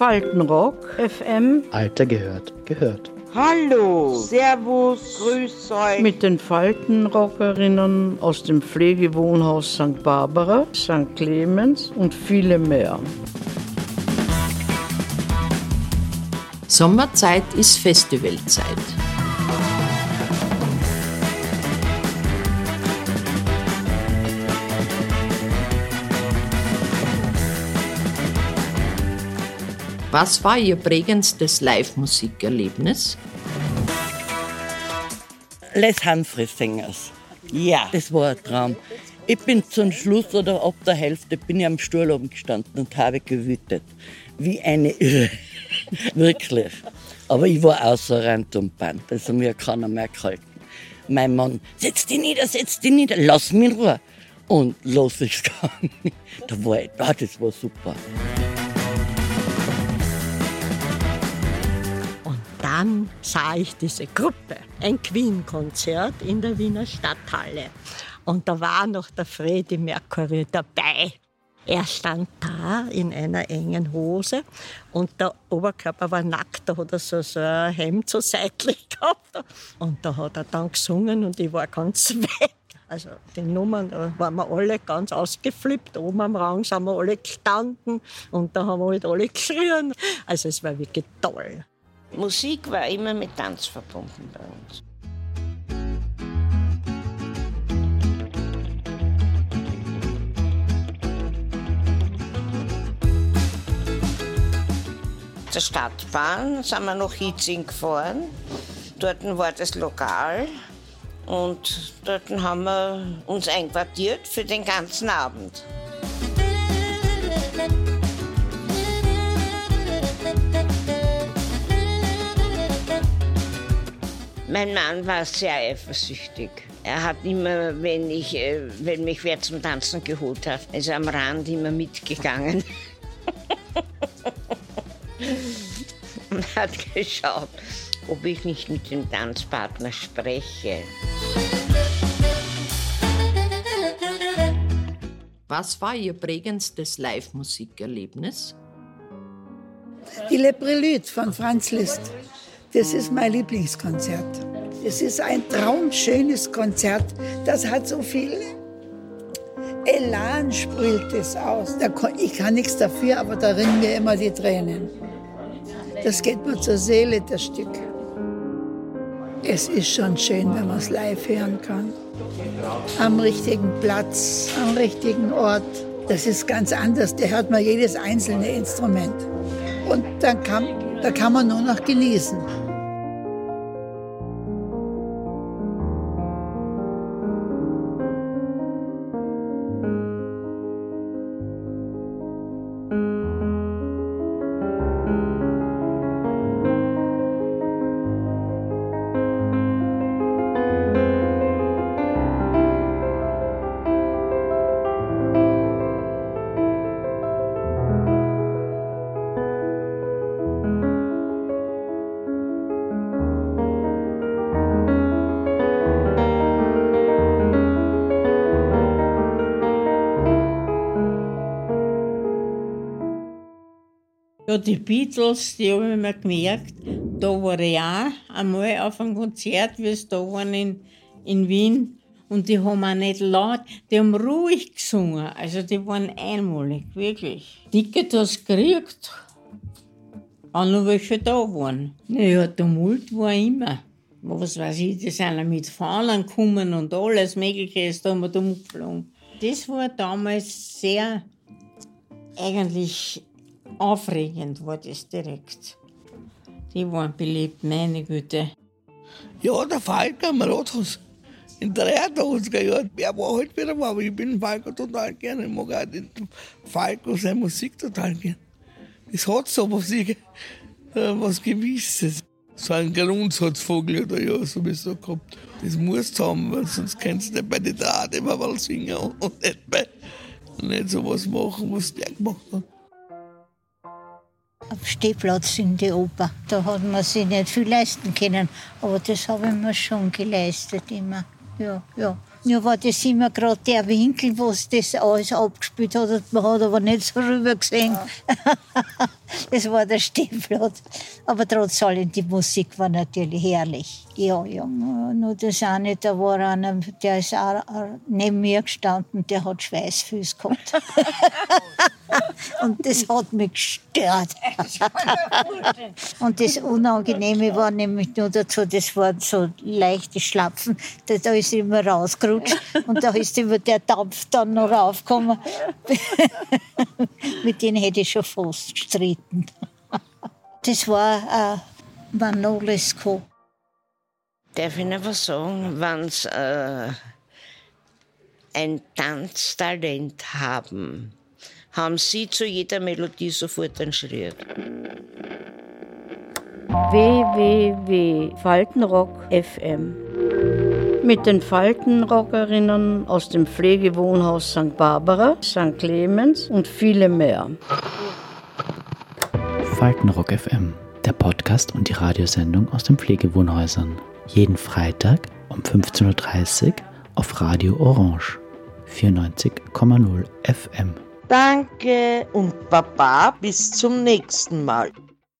Faltenrock FM. Alter gehört, gehört. Hallo, Servus, Grüß euch. Mit den Faltenrockerinnen aus dem Pflegewohnhaus St. Barbara, St. Clemens und viele mehr. Sommerzeit ist Festivalzeit. Was war Ihr prägendstes Live-Musikerlebnis? Les Humphrey Singers. Ja, das war ein Traum. Ich bin zum Schluss oder ab der Hälfte bin ich am Stuhl oben gestanden und habe gewütet. Wie eine Irre. Wirklich. Aber ich war außer Rand und Band. Also mir keiner mehr gehalten. Mein Mann, setz dich nieder, setz dich nieder, lass mich in Ruhe. Und los ist gegangen. Da war ich, ah, das war super. Dann sah ich diese Gruppe, ein Queen-Konzert in der Wiener Stadthalle. Und da war noch der Freddie Mercury dabei. Er stand da in einer engen Hose und der Oberkörper war nackt, da hat er so, so ein Hemd so seitlich gehabt. Und da hat er dann gesungen und ich war ganz weg. Also die Nummern, da waren wir alle ganz ausgeflippt. Oben am Rang sind wir alle gestanden und da haben wir halt alle geschrien. Also es war wirklich toll. Musik war immer mit Tanz verbunden bei uns. Der Stadtbahn sind wir nach Hitzing gefahren. Dort war das Lokal und dort haben wir uns einquartiert für den ganzen Abend. Mein Mann war sehr eifersüchtig. Er hat immer, wenn, ich, äh, wenn mich wer zum Tanzen geholt hat, ist am Rand immer mitgegangen. Und hat geschaut, ob ich nicht mit dem Tanzpartner spreche. Was war Ihr prägendstes Live-Musikerlebnis? Die Le Prélude von Franz Liszt. Das ist mein Lieblingskonzert. Es ist ein traumschönes Konzert. Das hat so viel Elan sprüht es aus. Ich kann nichts dafür, aber da rinnen mir immer die Tränen. Das geht mir zur Seele, das Stück. Es ist schon schön, wenn man es live hören kann. Am richtigen Platz, am richtigen Ort. Das ist ganz anders. Da hört man jedes einzelne Instrument. Und dann kann, da kann man nur noch genießen. Ja, die Beatles, die habe ich mir gemerkt. Da war ich auch einmal auf einem Konzert, wie es da waren in, in Wien. Und die haben auch nicht laut, die haben ruhig gesungen. Also die waren einmalig, wirklich. Ticket hast du gekriegt, auch noch welche da waren. Naja, Tumult war immer. Was weiß ich, die sind mit Fahnen gekommen und alles Mögliche ist da wir umgeflogen. Das war damals sehr eigentlich aufregend war das direkt. Die waren beliebt, meine Güte. Ja, der Falk am Rathaus. In der 83er Jahren, der war halt wieder mal, aber ich bin Falco total gerne. Ich mag auch den Falco seine Musik total gerne. Das hat so was, ich, was Gewisses. So ein Grundsatzvogel oder ja, sowieso gehabt. Das musst du haben, weil sonst kannst du nicht bei den Draht immer mal singen und nicht, bei, nicht so was machen, was der gemacht hat am Stehplatz in die Oper. Da hat man sich nicht viel leisten können, aber das habe ich mir schon geleistet immer. Ja, ja. Nur war das immer gerade der Winkel, wo es das alles abgespielt hat. Man hat aber nicht so rüber gesehen. Das war der Stiefel. Aber trotz allem, die Musik war natürlich herrlich. Ja, ja. Nur das eine, da war einer, der ist auch neben mir gestanden, der hat Schweißfüße gehabt. Und das hat mich gestört. Und das Unangenehme war nämlich nur dazu, das waren so leichte Schlapfen. Da, da ist immer rausgerutscht und da ist immer der Dampf dann noch raufgekommen. Mit denen hätte ich schon fast gestritten. Das war äh, Manolesco. Darf ich noch was sagen? Wenn Sie äh, ein Tanztalent haben, haben Sie zu jeder Melodie sofort einen Schritt. www.faltenrock FM mit den Faltenrockerinnen aus dem Pflegewohnhaus St. Barbara, St. Clemens und viele mehr. Faltenrock FM, der Podcast und die Radiosendung aus den Pflegewohnhäusern. Jeden Freitag um 15.30 Uhr auf Radio Orange 94,0 FM. Danke und Baba bis zum nächsten Mal.